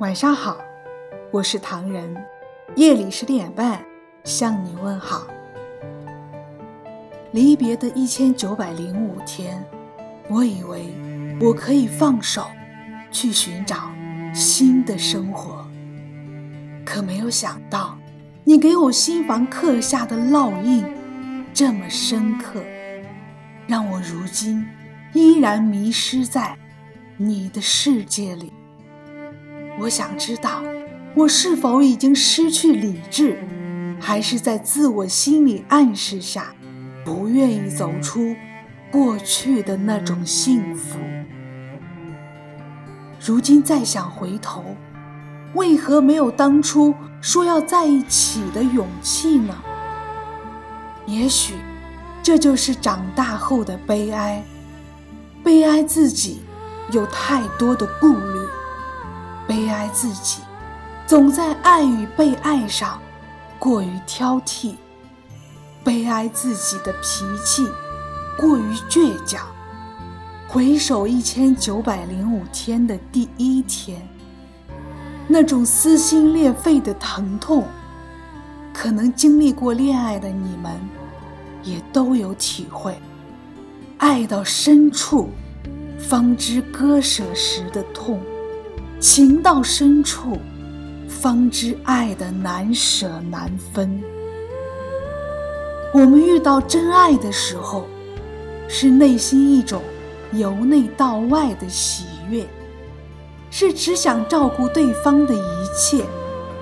晚上好，我是唐人，夜里十点半向你问好。离别的一千九百零五天，我以为我可以放手去寻找新的生活，可没有想到，你给我心房刻下的烙印这么深刻，让我如今依然迷失在你的世界里。我想知道，我是否已经失去理智，还是在自我心理暗示下，不愿意走出过去的那种幸福？如今再想回头，为何没有当初说要在一起的勇气呢？也许，这就是长大后的悲哀，悲哀自己有太多的顾虑。悲哀自己，总在爱与被爱上过于挑剔；悲哀自己的脾气过于倔强。回首一千九百零五天的第一天，那种撕心裂肺的疼痛，可能经历过恋爱的你们也都有体会。爱到深处，方知割舍时的痛。情到深处，方知爱的难舍难分。我们遇到真爱的时候，是内心一种由内到外的喜悦，是只想照顾对方的一切，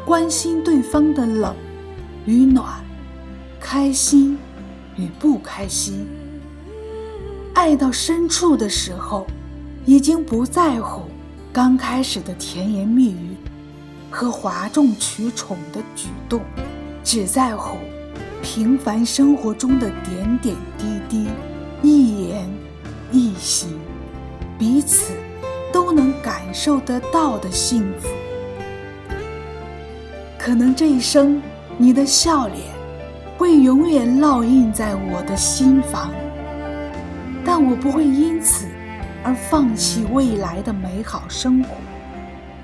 关心对方的冷与暖，开心与不开心。爱到深处的时候，已经不在乎。刚开始的甜言蜜语和哗众取宠的举动，只在乎平凡生活中的点点滴滴、一言一行，彼此都能感受得到的幸福。可能这一生，你的笑脸会永远烙印在我的心房，但我不会因此。而放弃未来的美好生活，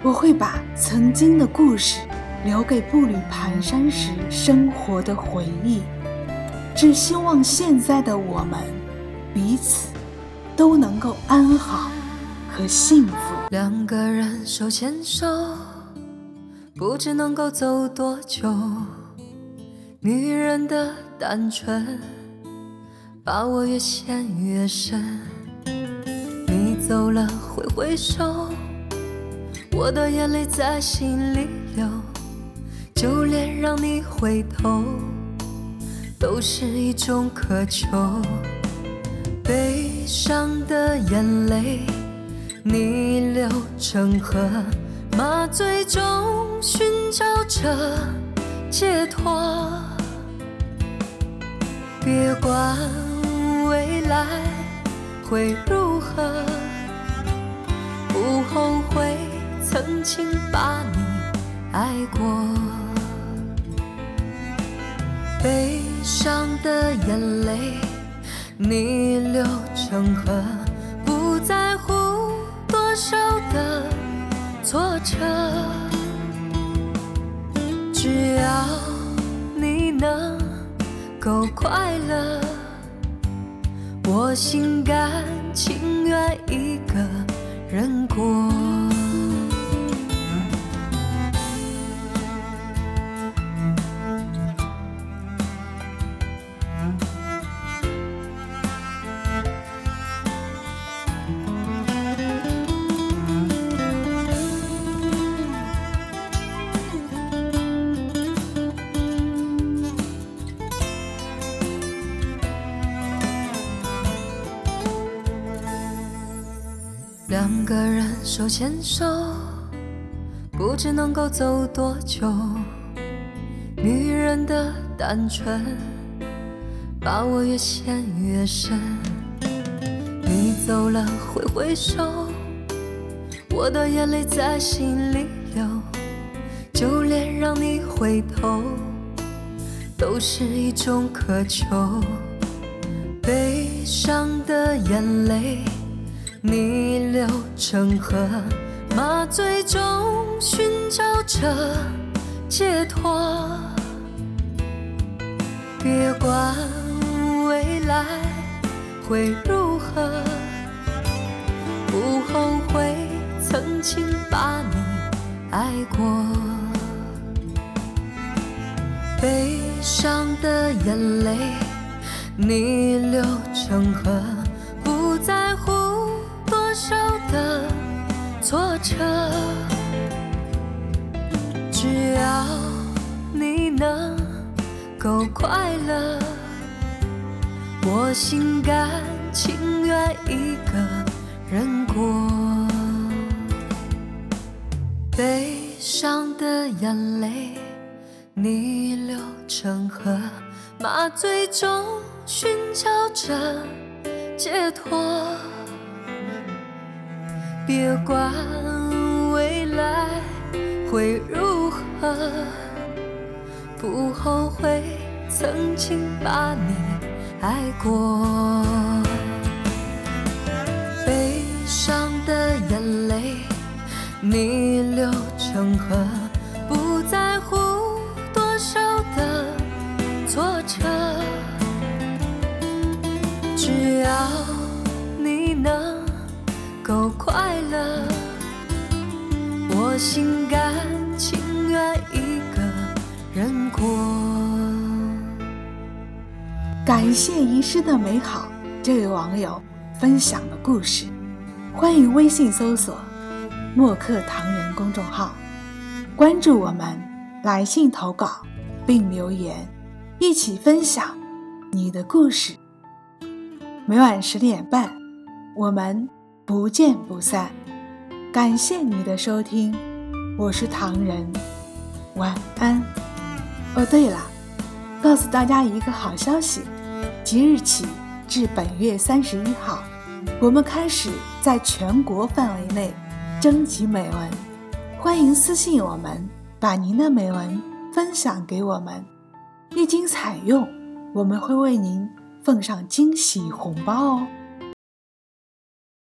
我会把曾经的故事留给步履蹒跚时生活的回忆。只希望现在的我们彼此都能够安好和幸福。两个人手牵手，不知能够走多久。女人的单纯，把我越陷越深。走了，挥挥手，我的眼泪在心里流。就连让你回头，都是一种渴求。悲伤的眼泪逆流成河，麻醉中寻找着解脱。别管未来会如何。不后悔曾经把你爱过，悲伤的眼泪逆流成河，不在乎多少的挫折，只要你能够快乐，我心甘情愿一个。人过。两个人手牵手，不知能够走多久。女人的单纯，把我越陷越深。你走了，挥挥手，我的眼泪在心里流。就连让你回头，都是一种渴求。悲伤的眼泪。逆流成河，麻醉中寻找着解脱。别管未来会如何，不后悔曾经把你爱过。悲伤的眼泪逆流成河，挫折，只要你能。够快乐，我心甘情愿一个人过。悲伤的眼泪逆流成河，麻醉中寻找着解脱。别管未来会如何。不后悔曾经把你爱过，悲伤的眼泪逆流成河，不在乎多少的挫折，心甘情愿一个。人过。感谢遗失的美好，这位网友分享的故事，欢迎微信搜索“墨客唐人”公众号，关注我们，来信投稿并留言，一起分享你的故事。每晚十点半，我们不见不散。感谢你的收听，我是唐人，晚安。哦，对了，告诉大家一个好消息，即日起至本月三十一号，我们开始在全国范围内征集美文，欢迎私信我们，把您的美文分享给我们，一经采用，我们会为您奉上惊喜红包哦。